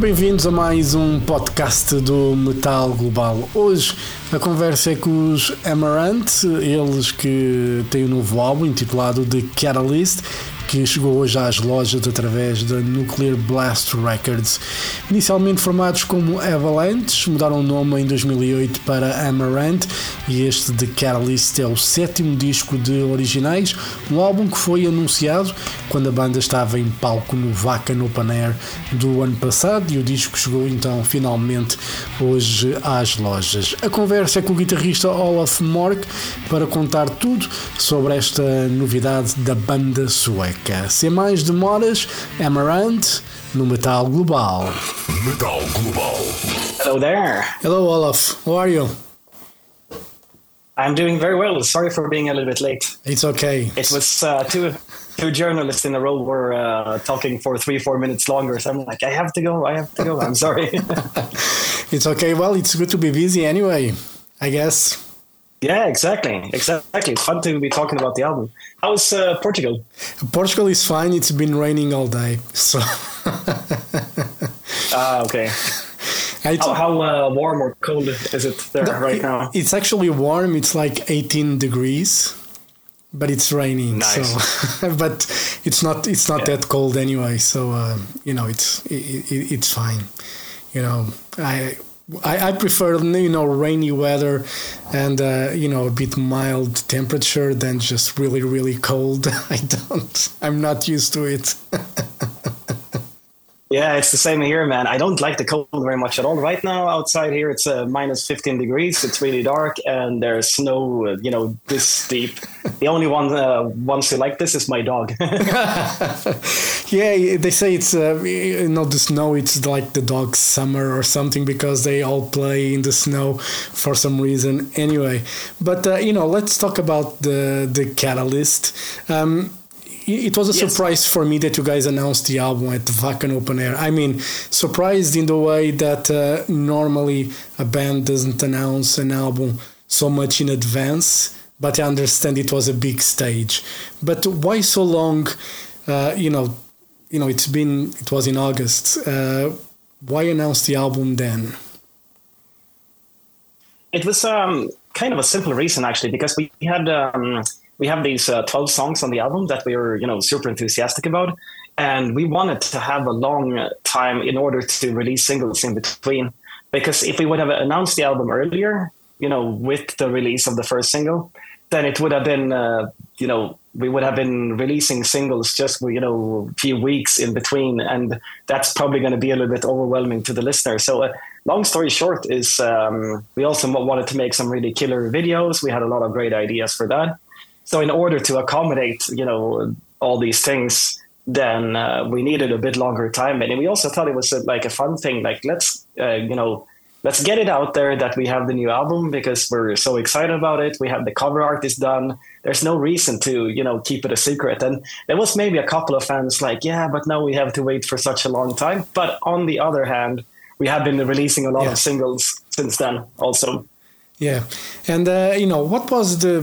bem-vindos a mais um podcast do Metal Global. Hoje a conversa é com os Amaranth, eles que têm um novo álbum intitulado The Catalyst que chegou hoje às lojas através da Nuclear Blast Records. Inicialmente formados como Avalanche, mudaram o nome em 2008 para Amaranth e este The Catalyst é o sétimo disco de originais, um álbum que foi anunciado quando a banda estava em palco no Vaca Open Air do ano passado e o disco chegou então finalmente hoje às lojas. A conversa é com o guitarrista Olaf Mork para contar tudo sobre esta novidade da banda sueca. Sem mais demoras, Amaranthe no Metal Global. Metal Global. Hello there. Hello, Olof. How are you? I'm doing very well. Sorry for being a little bit late. It's okay. It was uh, two two journalists in a row were uh, talking for three four minutes longer. So I'm like, I have to go. I have to go. I'm sorry. it's okay. Well, it's good to be busy anyway. I guess. Yeah, exactly, exactly. It's fun to be talking about the album. How's uh, Portugal? Portugal is fine. It's been raining all day, so. Ah, okay. how, how uh, warm or cold is it there right it, now? It's actually warm. It's like 18 degrees, but it's raining. Nice. So, but it's not. It's not Yeah. that cold anyway. So uh, you know, it's it, it, it's fine. You know, I. I, I prefer you know rainy weather and uh, you know a bit mild temperature than just really really cold. I don't. I'm not used to it. Yeah, it's the same here, man. I don't like the cold very much at all. Right now, outside here, it's uh, minus 15 degrees. It's really dark, and there's snow, uh, you know, this deep. The only one uh, ones who like this is my dog. Yeah, they say it's uh, know the snow. It's like the dog's summer or something because they all play in the snow for some reason. Anyway, but uh, you know, let's talk about the the Catalyst. Um, it was a Yes. surprise for me that you guys announced the album at Wacken Open Air. I mean, surprised in the way that uh, normally a band doesn't announce an album so much in advance. But I understand it was a big stage. But why so long? Uh, you know, you know, it's been it was in August. Uh, why announce the album then? It was um, kind of a simple reason actually, because we had um, we have these uh, twelve songs on the album that we were you know super enthusiastic about, and we wanted to have a long time in order to release singles in between. Because if we would have announced the album earlier, you know, with the release of the first single, then it would have been uh, you know we would have been releasing singles just you know a few weeks in between, and that's probably going to be a little bit overwhelming to the listener. So. Uh, long story short is um, we also wanted to make some really killer videos we had a lot of great ideas for that so in order to accommodate you know all these things then uh, we needed a bit longer time. And we also thought it was a, like a fun thing like let's uh, you know let's get it out there that we have the new album because we're so excited about it. We have the cover art is done. There's no reason to you know keep it a secret. And there was maybe a couple of fans like yeah but now we have to wait for such a long time. But on the other hand we have been releasing a lot Yeah. of singles since then also. Yeah, and uh, you know what was the,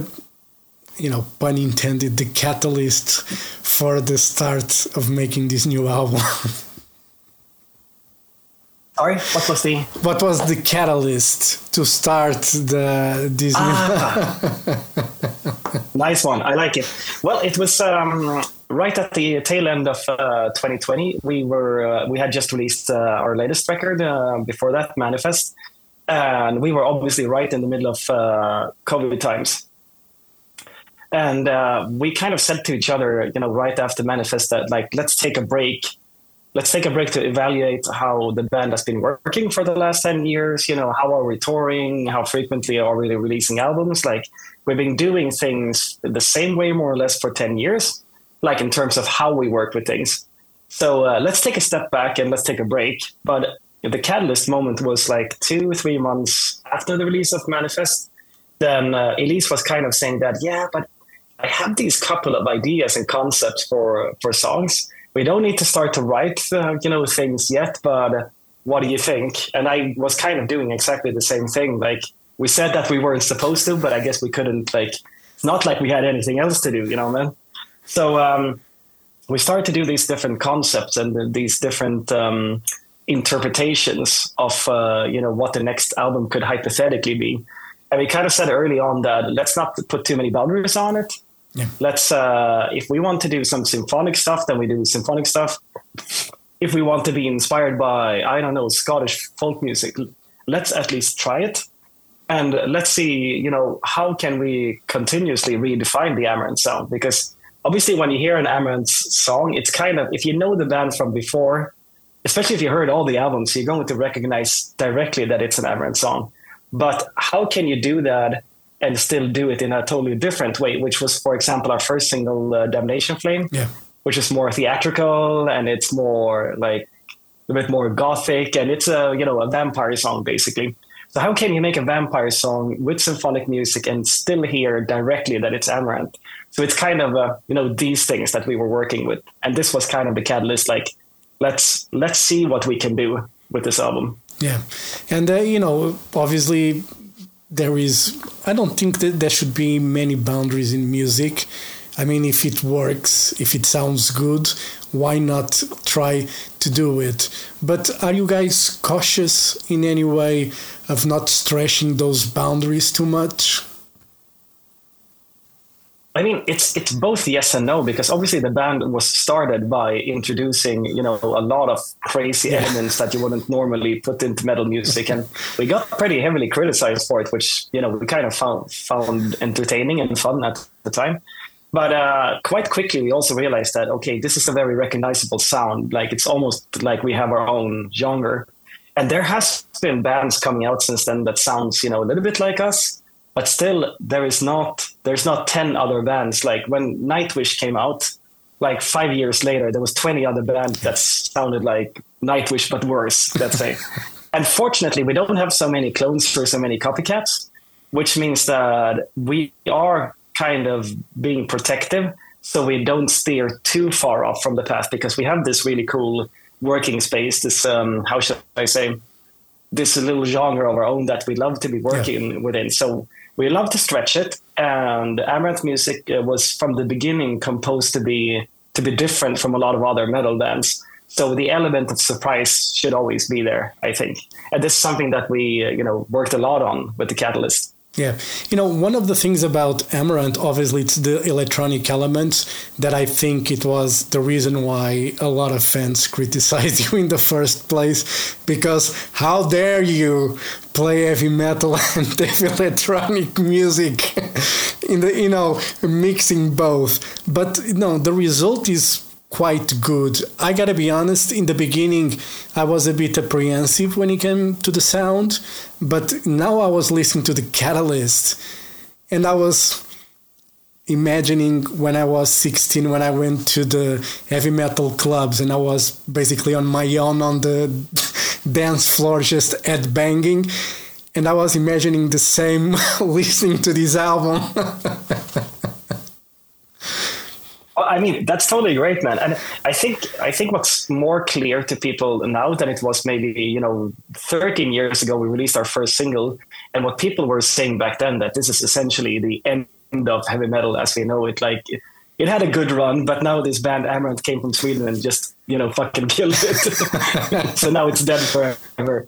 you know, pun intended, the catalyst for the start of making this new album? sorry what was the what was the catalyst to start the this Ah. nice one i like it well it was um, right at the tail end of uh, 2020 we were uh, we had just released uh, our latest record uh, before that manifest and we were obviously right in the middle of uh, covid times and uh, we kind of said to each other you know right after manifest that like let's take a break. Let's take a break to evaluate how the band has been working for the last 10 years. You know how are we touring? How frequently are we releasing albums? Like we've been doing things the same way more or less for 10 years like in terms of how we work with things. So uh, let's take a step back and let's take a break. But the catalyst moment was like two three months after the release of manifest. Then uh, elise was kind of saying that yeah but i have these couple of ideas and concepts for for songs we don't need to start to write uh, you know things yet but what do you think and i was kind of doing exactly the same thing like we said that we weren't supposed to, but I guess we couldn't. Like, not like we had anything else to do, you know, man. So um, we started to do these different concepts and these different um, interpretations of uh, you know what the next album could hypothetically be. And we kind of said early on that let's not put too many boundaries on it. Yeah. Let's uh, if we want to do some symphonic stuff, then we do symphonic stuff. If we want to be inspired by I don't know Scottish folk music, let's at least try it and let's see you know how can we continuously redefine the Amaranthe sound because obviously when you hear an Amaranthe song it's kind of if you know the band from before especially if you heard all the albums you're going to recognize directly that it's an Amaranthe song but how can you do that and still do it in a totally different way which was for example our first single uh, damnation flame yeah. which is more theatrical and it's more like a bit more gothic and it's a you know a vampire song basically so how can you make a vampire song with symphonic music and still hear directly that it's Amaranthe? So it's kind of uh, you know these things that we were working with, and this was kind of the catalyst. Like let's let's see what we can do with this album. Yeah, and uh, you know obviously there is. I don't think that there should be many boundaries in music. I mean, if it works, if it sounds good, why not try to do it? But are you guys cautious in any way of not stretching those boundaries too much? I mean, it's it's both yes and no because obviously the band was started by introducing you know a lot of crazy yeah. elements that you wouldn't normally put into metal music, and we got pretty heavily criticized for it, which you know we kind of found found entertaining and fun at the time. But uh, quite quickly, we also realized that okay, this is a very recognizable sound. Like it's almost like we have our own genre. And there has been bands coming out since then that sounds, you know, a little bit like us, but still there is not there's not 10 other bands like when Nightwish came out like 5 years later there was 20 other bands that sounded like Nightwish but worse, let's say. and fortunately, we don't have so many clones or so many copycats, which means that we are kind of being protective so we don't steer too far off from the path because we have this really cool working space, this um, how should I say, this little genre of our own that we love to be working yeah. within. So we love to stretch it, and Amaranthe Music uh, was from the beginning composed to be to be different from a lot of other metal bands. So the element of surprise should always be there, I think, and this is something that we uh, you know worked a lot on with the Catalyst. Yeah. You know, one of the things about Amaranthe, obviously, it's the electronic elements that I think it was the reason why a lot of fans criticized you in the first place. Because how dare you play heavy metal and electronic music in the, you know, mixing both. But, you know, the result is quite good. I gotta be honest, in the beginning, I was a bit apprehensive when it came to the sound, but now I was listening to the Catalyst and I was imagining when I was 16 when I went to the heavy metal clubs and I was basically on my own on the dance floor just head banging and I was imagining the same listening to this album. I mean, that's totally great, man. And I think I think what's more clear to people now than it was maybe you know 13 years ago. We released our first single, and what people were saying back then that this is essentially the end of heavy metal as we know it. Like it, had a good run, but now this band Amaranthe came from Sweden and just you know fucking killed it. so now it's dead forever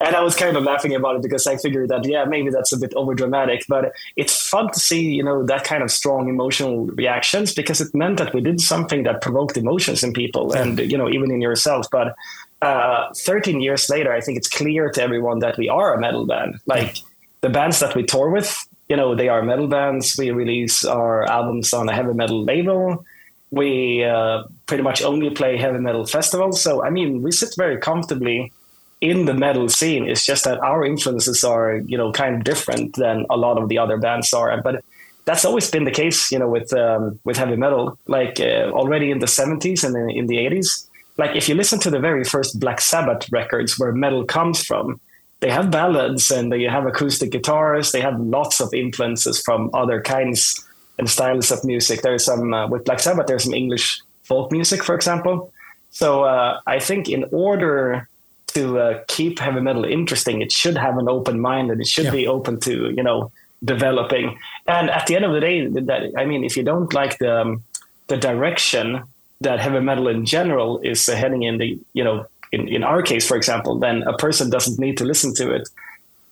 and I was kind of laughing about it because I figured that yeah maybe that's a bit over dramatic, but it's fun to see you know that kind of strong emotional reactions because it meant that we did something that provoked emotions in people and you know even in yourself. But uh, 13 years later, I think it's clear to everyone that we are a metal band. Like the bands that we tour with, you know, they are metal bands. We release our albums on a heavy metal label. We uh, pretty much only play heavy metal festivals. So I mean, we sit very comfortably in the metal scene. It's just that our influences are, you know, kind of different than a lot of the other bands are. But that's always been the case, you know, with um, with heavy metal. Like uh, already in the '70s and in, in the '80s. Like if you listen to the very first Black Sabbath records, where metal comes from, they have ballads and they have acoustic guitars. They have lots of influences from other kinds and styles of music. There's some uh, with Black Sabbath. There's some English folk music, for example. So uh, I think in order to uh, keep heavy metal interesting, it should have an open mind and it should Yeah. be open to you know developing. And at the end of the day, that I mean, if you don't like the um, the direction that heavy metal in general is uh, heading in the you know in, in our case, for example, then a person doesn't need to listen to it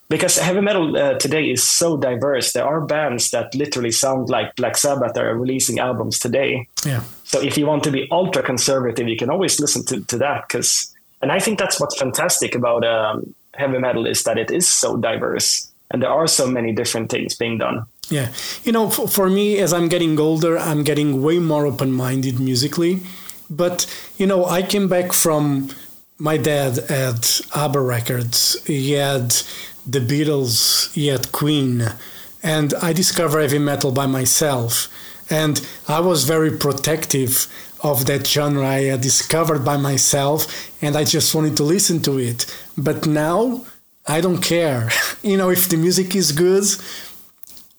because heavy metal uh, today is so diverse. There are bands that literally sound like Black Sabbath that are releasing albums today. Yeah. So if you want to be ultra conservative, you can always listen to, to that because, and I think that's what's fantastic about um, heavy metal is that it is so diverse and there are so many different things being done. Yeah. You know, for, for me, as I'm getting older, I'm getting way more open minded musically. But, you know, I came back from my dad at ABBA records, he had the Beatles, he had Queen, and I discovered heavy metal by myself. And I was very protective of that genre I had discovered by myself, and I just wanted to listen to it. But now, I don't care. You know, if the music is good,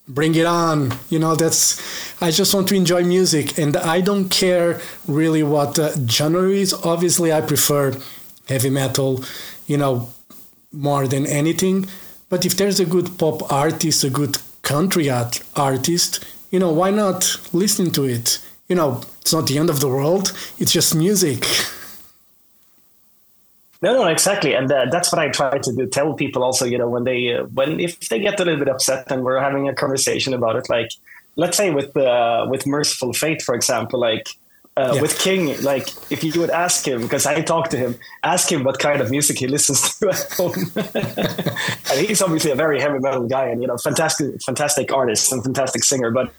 bring it on you know that's i just want to enjoy music and i don't care really what uh, genre is obviously i prefer heavy metal you know more than anything but if there's a good pop artist a good country art artist you know why not listen to it you know it's not the end of the world it's just music No, no, exactly, and uh, that's what I try to do. Tell people also, you know, when they uh, when if they get a little bit upset and we're having a conversation about it, like let's say with uh, with Mercyful Fate, for example, like uh, Yeah. with King, like if you would ask him, because I talked to him, ask him what kind of music he listens to at home, and he's obviously a very heavy metal guy, and you know, fantastic, fantastic artist and fantastic singer. But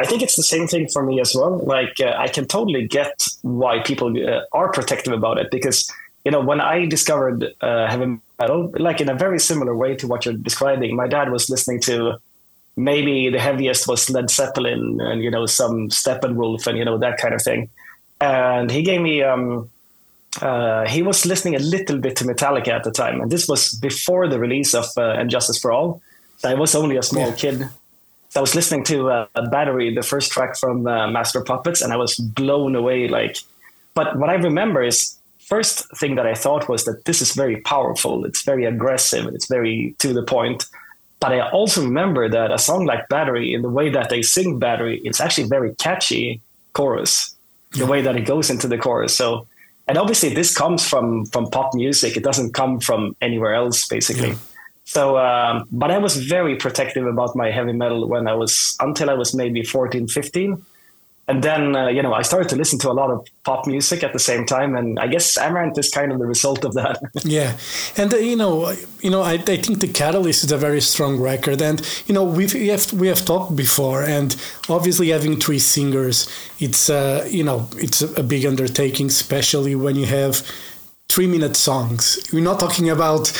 I think it's the same thing for me as well. Like uh, I can totally get why people uh, are protective about it because you know when I discovered uh, heavy metal, like in a very similar way to what you're describing, my dad was listening to maybe the heaviest was Led Zeppelin and you know some Steppenwolf and you know that kind of thing, and he gave me. Um, uh, he was listening a little bit to Metallica at the time, and this was before the release of uh, And Justice for All. So I was only a small Yeah. kid. So I was listening to uh, Battery, the first track from uh, Master Puppets, and I was blown away. Like, but what I remember is first thing that I thought was that this is very powerful. It's very aggressive. And it's very to the point. But I also remember that a song like Battery, in the way that they sing Battery, it's actually very catchy chorus. The way that it goes into the chorus. So, and obviously this comes from from pop music. It doesn't come from anywhere else, basically. Yeah. So, um, but I was very protective about my heavy metal when I was until I was maybe 14, 15. And then, uh, you know, I started to listen to a lot of pop music at the same time. And I guess Amaranthe is kind of the result of that. Yeah, and uh, you know, you know, I, I think the Catalyst is a very strong record, and you know, we've, we have we have talked before, and obviously having three singers, it's uh, you know, it's a, a big undertaking, especially when you have three minute songs. We're not talking about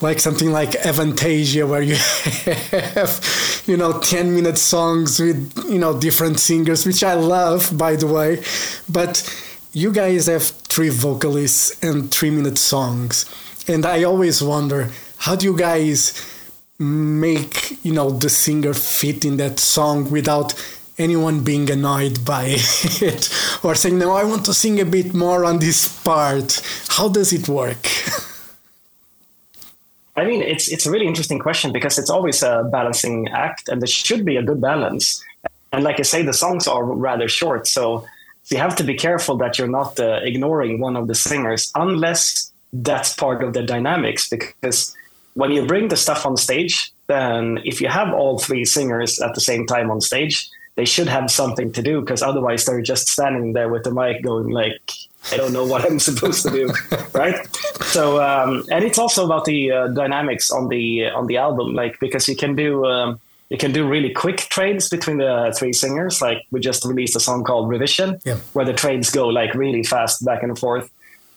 like something like Avantasia where you have you know 10 minute songs with you know different singers which I love by the way but you guys have three vocalists and 3 minute songs and I always wonder how do you guys make you know the singer fit in that song without anyone being annoyed by it or saying no i want to sing a bit more on this part how does it work I mean, it's it's a really interesting question because it's always a balancing act, and there should be a good balance. And like I say, the songs are rather short, so you have to be careful that you're not uh, ignoring one of the singers, unless that's part of the dynamics. Because when you bring the stuff on stage, then if you have all three singers at the same time on stage, they should have something to do. Because otherwise, they're just standing there with the mic, going like, I don't know what I'm supposed to do, right? So, um, and it's also about the uh, dynamics on the on the album, like because you can do um, you can do really quick trades between the three singers. Like we just released a song called Revision, Yeah. where the trades go like really fast back and forth.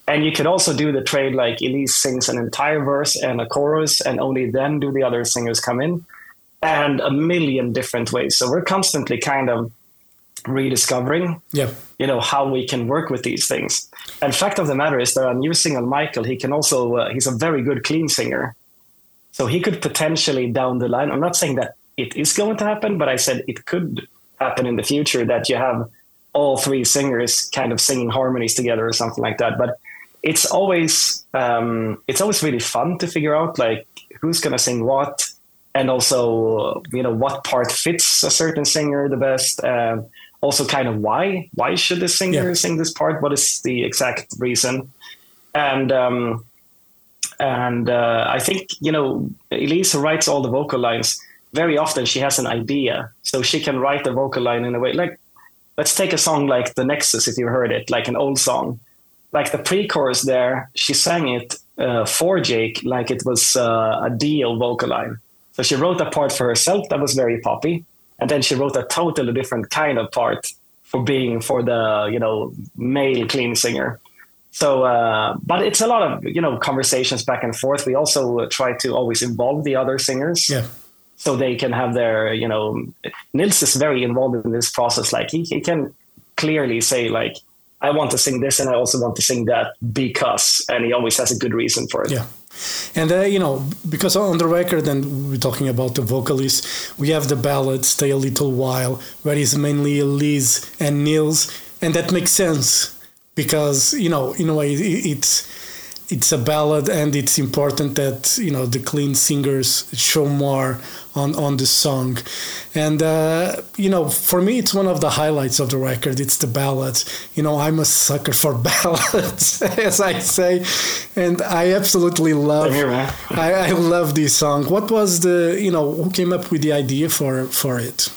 And you could also do the trade like Elise sings an entire verse and a chorus, and only then do the other singers come in, and a million different ways. So we're constantly kind of rediscovering yeah. you know how we can work with these things. And fact of the matter is that our new singer Mikael he can also uh, he's a very good clean singer. So he could potentially down the line i'm not saying that it is going to happen but i said it could happen in the future that you have all three singers kind of singing harmonies together or something like that. But it's always um, it's always really fun to figure out like who's gonna sing what, and also you know what part fits a certain singer the best. Uh, also, kind of why why should the singer Yeah. sing this part? What is the exact reason? And um, and uh, I think you know Elise writes all the vocal lines. Very often she has an idea, so she can write the vocal line in a way like let's take a song like the Nexus if you heard it, like an old song. Like the pre-chorus there, she sang it uh, for Jake like it was uh, a deal vocal line. So she wrote a part for herself that was very poppy, and then she wrote a totally different kind of part for being for the you know male clean singer. So, uh, but it's a lot of you know conversations back and forth. We also try to always involve the other singers Yeah. so they can have their you know nils is very involved in this process like he, he can clearly say like i want to sing this and i also want to sing that because and he always has a good reason for it Yeah. And, uh, you know, because on the record, and we're talking about the vocalists, we have the ballad Stay a Little While, where it's mainly Liz and Nils. And that makes sense because, you know, in a way, it- it's. It's a ballad, and it's important that you know the clean singers show more on on the song, and uh, you know for me it's one of the highlights of the record. It's the ballad You know I'm a sucker for ballads, as I say, and I absolutely love. Here. I, I love this song. What was the you know who came up with the idea for for it?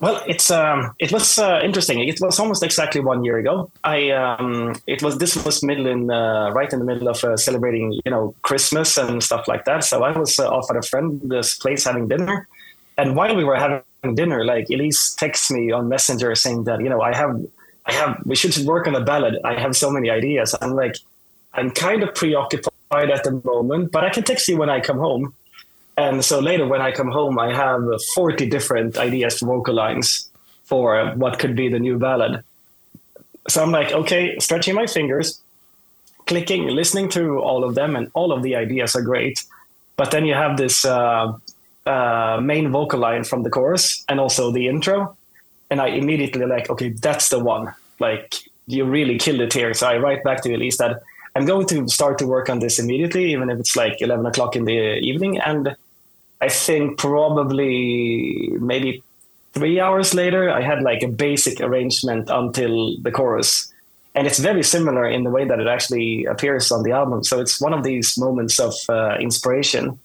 Well, it's um, it was uh, interesting. It was almost exactly one year ago. I um, it was this was middle in uh, right in the middle of uh, celebrating, you know, Christmas and stuff like that. So I was uh, off at a friend's place having dinner, and while we were having dinner, like Elise texts me on Messenger saying that you know I have I have we should work on a ballad. I have so many ideas. I'm like I'm kind of preoccupied at the moment, but I can text you when I come home. And so later, when I come home, I have 40 different ideas for vocal lines for what could be the new ballad. So I'm like, okay, stretching my fingers, clicking, listening to all of them, and all of the ideas are great. But then you have this uh, uh, main vocal line from the chorus and also the intro. And I immediately like, okay, that's the one. Like, you really killed it here. So I write back to Elise that I'm going to start to work on this immediately, even if it's like 11 o'clock in the evening. And I think probably maybe three hours later, I had like a basic arrangement until the chorus. And it's very similar in the way that it actually appears on the album. So it's one of these moments of uh, inspiration.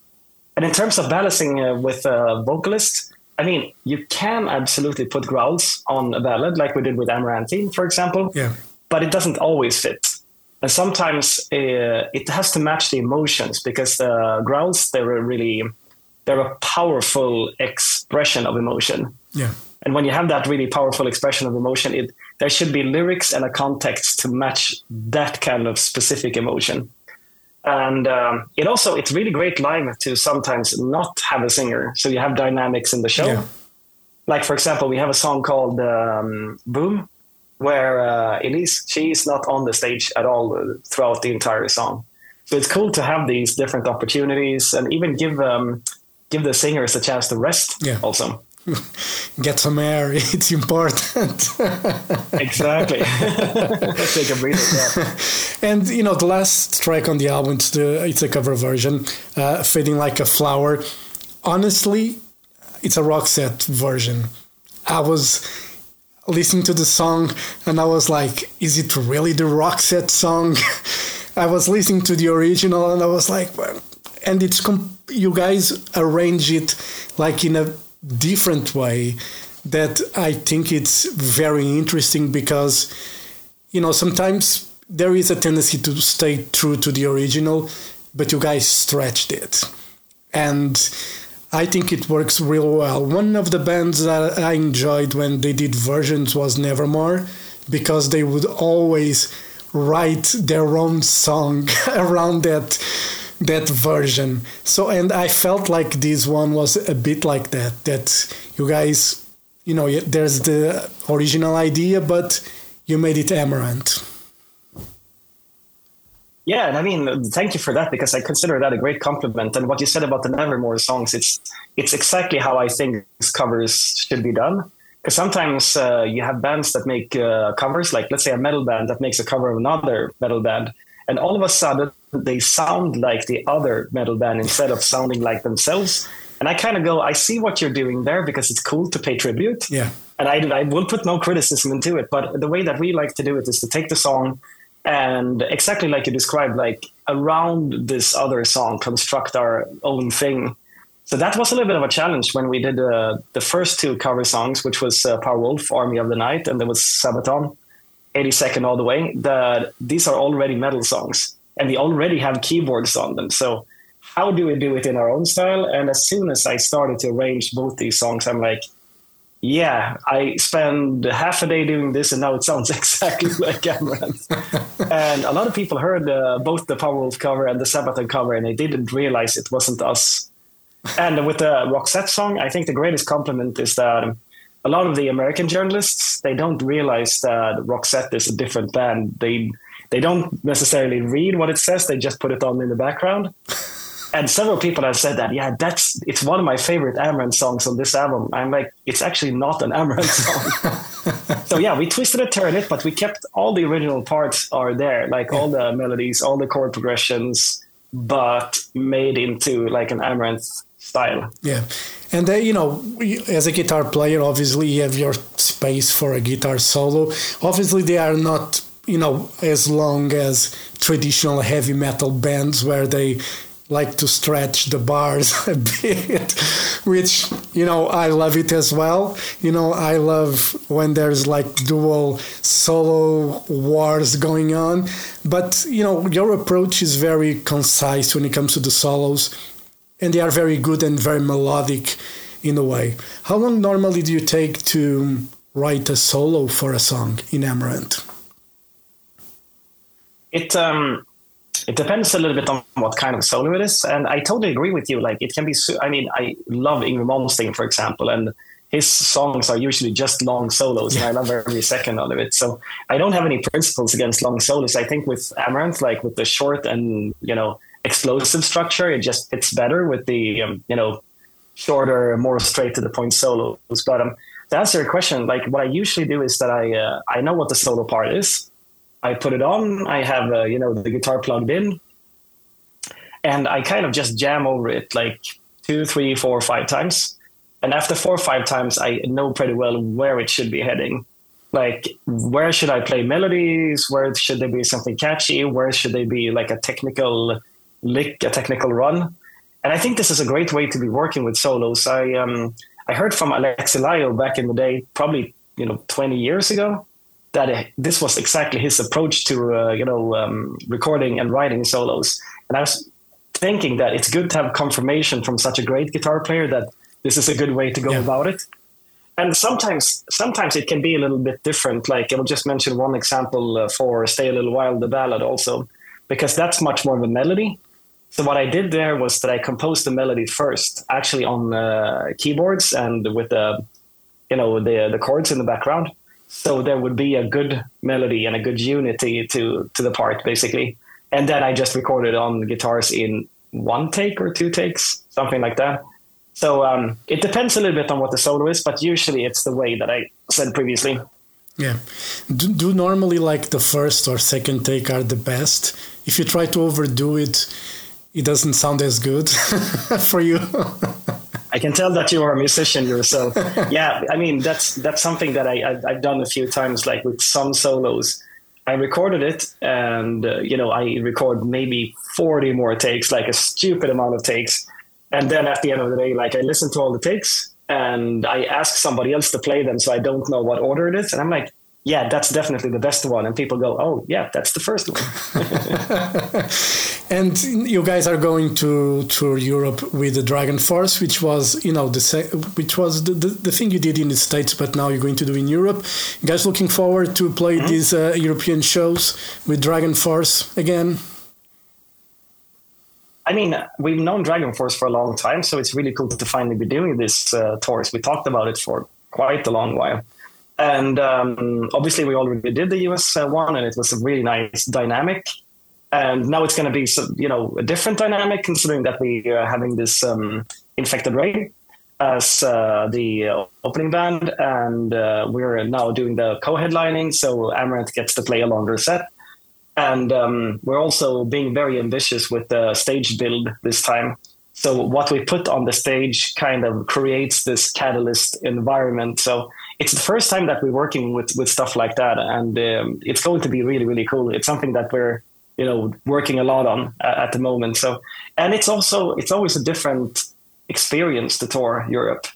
And in terms of balancing uh, with a vocalist, I mean, you can absolutely put growls on a ballad, like we did with Amaranthine, for example Yeah, but it doesn't always fit. And sometimes uh, it has to match the emotions because the growls they're really they're a powerful expression of emotion. yeah, And when you have that really powerful expression of emotion, it there should be lyrics and a context to match that kind of specific emotion. And um, it also it's really great live to sometimes not have a singer, so you have dynamics in the show. Yeah, like for example we have a song called um, boom where uh, elise she's not on the stage at all throughout the entire song. So it's cool to have these different opportunities and even give um, give the singers a chance to rest Yeah. also get some air. It's important. exactly take a breather yeah. And you know, the last track on the album, it's, the, it's a cover version, uh, "Fading Like a Flower." Honestly, it's a Roxette version. I was listening to the song and I was like, "Is it really the Roxette song?" I was listening to the original and I was like, and it's com- you guys arrange it like in a different way that I think it's very interesting because you know sometimes there is a tendency to stay true to the original but you guys stretched it. And i think it works real well. One of the bands that i enjoyed when they did versions was nevermore because they would always write their own song around that that version so and i felt like this one was a bit like that that you guys you know there's the original idea but you made it Amaranthe Yeah, and I mean, thank you for that because I consider that a great compliment. And what you said about the Nevermore songs, it's it's exactly how I think covers should be done. because sometimes uh, you have bands that make uh, covers, like let's say a metal band that makes a cover of another metal band, and all of a sudden they sound like the other metal band instead of sounding like themselves. And I kind of go, I see what you're doing there because it's cool to pay tribute. Yeah. And I, I will put no criticism into it, but the way that we like to do it is to take the song and exactly like you described, like around this other song, construct our own thing so that was a little bit of a challenge when we did uh, the first two cover songs, which was uh, Powerwolf, Army of the Night, and there was Sabaton, 82nd All the Way. that these are already metal songs, and we already have keyboards on them. So how do we do it in our own style? And as soon as I started to arrange both these songs, I'm like, yeah, I spend half a day doing this, and now it sounds exactly like Amaranthe. and a lot of people heard uh, both the Powerwolf cover and the Sabaton cover, and they didn't realize it wasn't us and with the Roxette song, I think the greatest compliment is that a lot of the American journalists they don't realize that Roxette is a different band. They they don't necessarily read what it says; they just put it on in the background. And several people have said that, yeah, that's it's one of my favorite Amaranthe songs on this album. I'm like, it's actually not an Amaranthe song. so yeah, we twisted and turned it, but we kept all the original parts are there, like all the melodies, all the chord progressions, but made into like an Amaranthe style. Yeah, and uh, you know, as a guitar player, obviously you have your space for a guitar solo. Obviously, they are not you know as long as traditional heavy metal bands where they like to stretch the bars a bit, which, you know, I love it as well. You know, I love when there's like dual solo wars going on. But, you know, your approach is very concise when it comes to the solos and they are very good and very melodic in a way. How long normally do you take to write a solo for a song in Amaranthe? It um, it depends a little bit on what kind of solo it is, and I totally agree with you. Like it can be. I mean, I love Yngwie Malmsteen, for example, and his songs are usually just long solos, yeah. and I love every second of it. So I don't have any principles against long solos. I think with Amaranth, like with the short and you know explosive structure. It just fits better with the um, you know shorter, more straight to the point solos. But um, to answer your question, like what I usually do is that I uh, I know what the solo part is. I put it on. I have uh, you know the guitar plugged in, and I kind of just jam over it like two, three, four, five times. And after four or five times, I know pretty well where it should be heading. Like, where should I play melodies? Where should there be something catchy? Where should they be like a technical lick a technical run. And I think this is a great way to be working with solos. I um, I heard from Alexi Laiho back in the day, probably you know 20 years ago, that this was exactly his approach to uh, you know um, recording and writing solos. And I was thinking that it's good to have confirmation from such a great guitar player that this is a good way to go yeah. about it. And sometimes, sometimes it can be a little bit different. Like I will just mention one example uh, for "Stay a Little While," the ballad, also because that's much more of a melody so what I did there was that I composed the melody first, actually on uh, keyboards and with the, you know, the the chords in the background. So there would be a good melody and a good unity to to the part, basically. And then I just recorded on guitars in one take or two takes, something like that. So um, it depends a little bit on what the solo is, but usually it's the way that I said previously. Yeah. Do, do normally like the first or second take are the best? If you try to overdo it, it doesn't sound as good for you. I can tell that you are a musician yourself. yeah, I mean that's that's something that I, I have done a few times, like with some solos. I recorded it, and uh, you know I record maybe forty more takes, like a stupid amount of takes, and then at the end of the day, like I listen to all the takes, and I ask somebody else to play them, so I don't know what order it is, and I'm like, yeah, that's definitely the best one. And people go, oh, yeah, that's the first one. and you guys are going to tour Europe with the Dragon Force, which was, you know, the which was the, the, the, thing you did in the States, but now you're going to do in Europe. You guys looking forward to play mm-hmm. these uh, European shows with Dragon Force again? I mean, we've known Dragon Force for a long time, so it's really cool to finally be doing this uh, tours. We talked about it for quite a long while. And um, obviously, we already did the US uh, one, and it was a really nice dynamic. And now it's going to be, you know, a different dynamic, considering that we are having this um, infected rain. as uh, the opening band, and uh, we're now doing the co-headlining. So Amaranthe gets to play a longer set, and um, we're also being very ambitious with the stage build this time. So what we put on the stage kind of creates this catalyst environment. So it's the first time that we're working with with stuff like that, and um, it's going to be really really cool. It's something that we're you know working a lot on uh, at the moment. So and it's also it's always a different experience to tour Europe.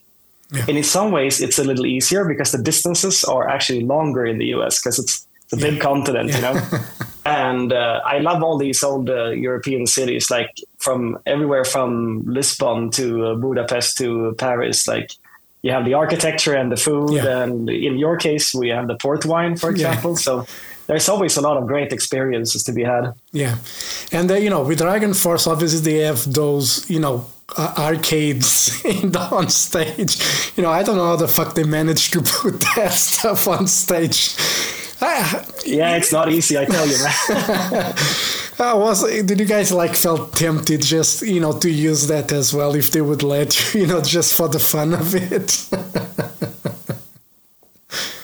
Yeah. And in some ways, it's a little easier because the distances are actually longer in the US because it's, it's a big yeah. continent, yeah. you know. and uh, I love all these old uh, European cities, like from everywhere from Lisbon to uh, Budapest to Paris. Like you have the architecture and the food, and in your case, we have the port wine, for example. So there's always a lot of great experiences to be had. Yeah, and uh, you know, with Dragon Force, obviously they have those, you know, uh, arcades the, on stage. You know, I don't know how the fuck they managed to put that stuff on stage. yeah, it's not easy, I tell you, man. uh, was did you guys like felt tempted just you know to use that as well if they would let you, you know, just for the fun of it?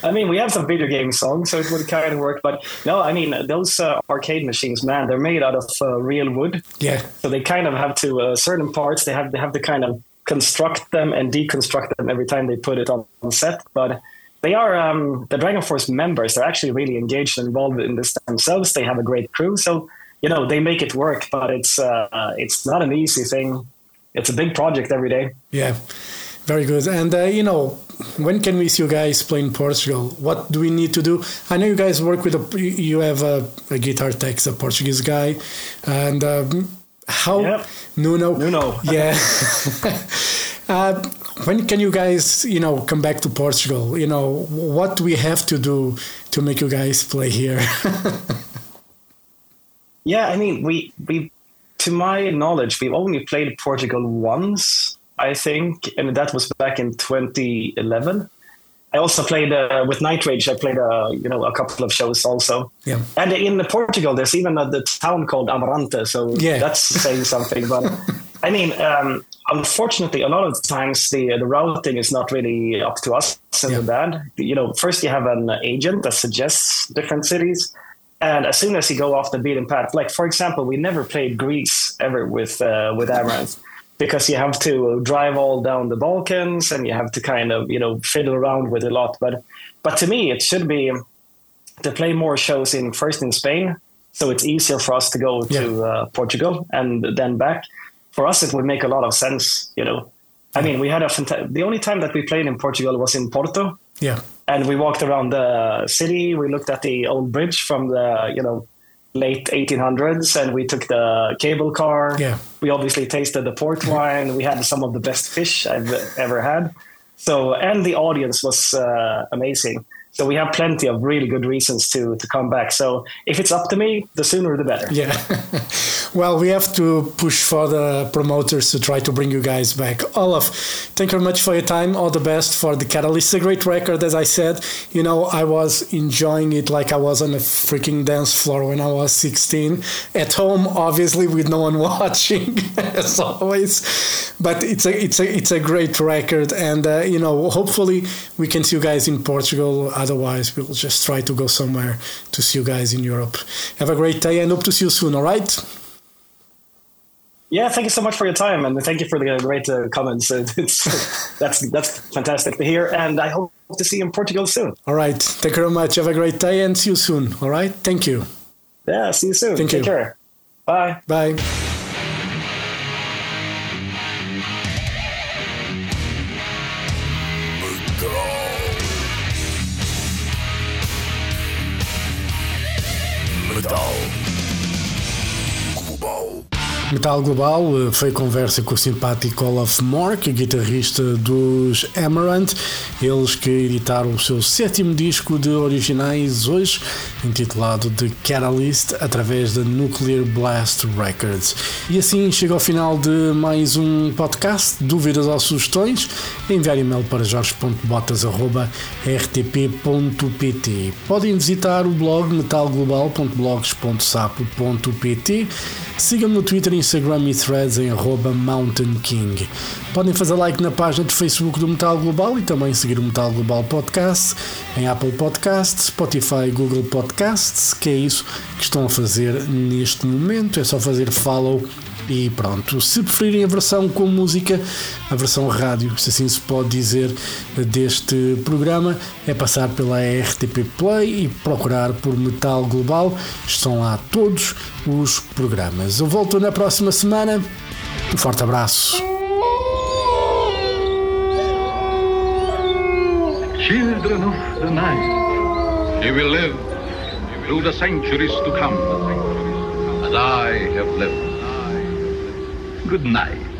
I mean, we have some video game songs, so it would kind of work. But no, I mean, those uh, arcade machines, man, they're made out of uh, real wood. Yeah. So they kind of have to uh, certain parts. They have they have to kind of construct them and deconstruct them every time they put it on, on set. But they are um, the Dragon Force members. They're actually really engaged and involved in this themselves. They have a great crew, so you know they make it work. But it's uh, it's not an easy thing. It's a big project every day. Yeah. Very good. And, uh, you know, when can we see you guys play in Portugal? What do we need to do? I know you guys work with a, you have a, a guitar tech, a Portuguese guy. And um, how? Yep. Nuno. Nuno. Yeah. uh, when can you guys, you know, come back to Portugal? You know, what do we have to do to make you guys play here? yeah, I mean, we, we, to my knowledge, we've only played Portugal once I think, and that was back in 2011. I also played uh, with Nightrage. I played a uh, you know a couple of shows also. Yeah. And in Portugal, there's even a, the town called Amarante, so yeah. that's saying something. But I mean, um, unfortunately, a lot of times the the routing is not really up to us in yeah. the band. You know, first you have an agent that suggests different cities, and as soon as you go off the beaten path, like for example, we never played Greece ever with uh, with Amaranthe because you have to drive all down the Balkans and you have to kind of you know fiddle around with a lot. But but to me, it should be to play more shows in first in Spain, so it's easier for us to go yeah. to uh, Portugal and then back. For us, it would make a lot of sense, you know. I mean, we had a fanta- the only time that we played in Portugal was in Porto. Yeah. And we walked around the city. We looked at the old bridge from the, you know, late 1800s and we took the cable car yeah we obviously tasted the port wine we had some of the best fish i've ever had so and the audience was uh, amazing so we have plenty of really good reasons to to come back. So if it's up to me, the sooner the better. Yeah. well, we have to push for the promoters to try to bring you guys back. Olof, thank you very much for your time. All the best for the Catalyst. A great record, as I said. You know, I was enjoying it like I was on a freaking dance floor when I was 16 at home, obviously with no one watching, as always. But it's a it's a it's a great record, and uh, you know, hopefully we can see you guys in Portugal Otherwise, we'll just try to go somewhere to see you guys in Europe. Have a great day and hope to see you soon, all right? Yeah, thank you so much for your time and thank you for the great uh, comments. It's, that's, that's fantastic to hear. And I hope to see you in Portugal soon. All right. Thank you very much. Have a great day and see you soon. All right. Thank you. Yeah, see you soon. Thank Take you. care. Bye. Bye. Metal Global eh, foi conversa com o simpático Olaf Mork, guitarrista dos Amaranth, eles que editaram o seu sétimo disco de originais hoje, intitulado The Catalyst, através da Nuclear Blast Records. E assim chega ao final de mais um podcast. Dúvidas ou sugestões? Enviar e-mail para jorge.botas.rtp.pt. Podem visitar o blog metalglobal.blogs.sapo.pt. Sigam-me no Twitter Instagram e threads em arroba Mountain King. Podem fazer like na página de Facebook do Metal Global e também seguir o Metal Global Podcast em Apple Podcasts, Spotify Google Podcasts, que é isso que estão a fazer neste momento. É só fazer follow e pronto, se preferirem a versão com música, a versão rádio, se assim se pode dizer, deste programa, é passar pela RTP Play e procurar por Metal Global. Estão lá todos os programas. Eu volto na próxima semana. Um forte abraço. Children of the night, you will live through the centuries to come, as I have lived. Good night.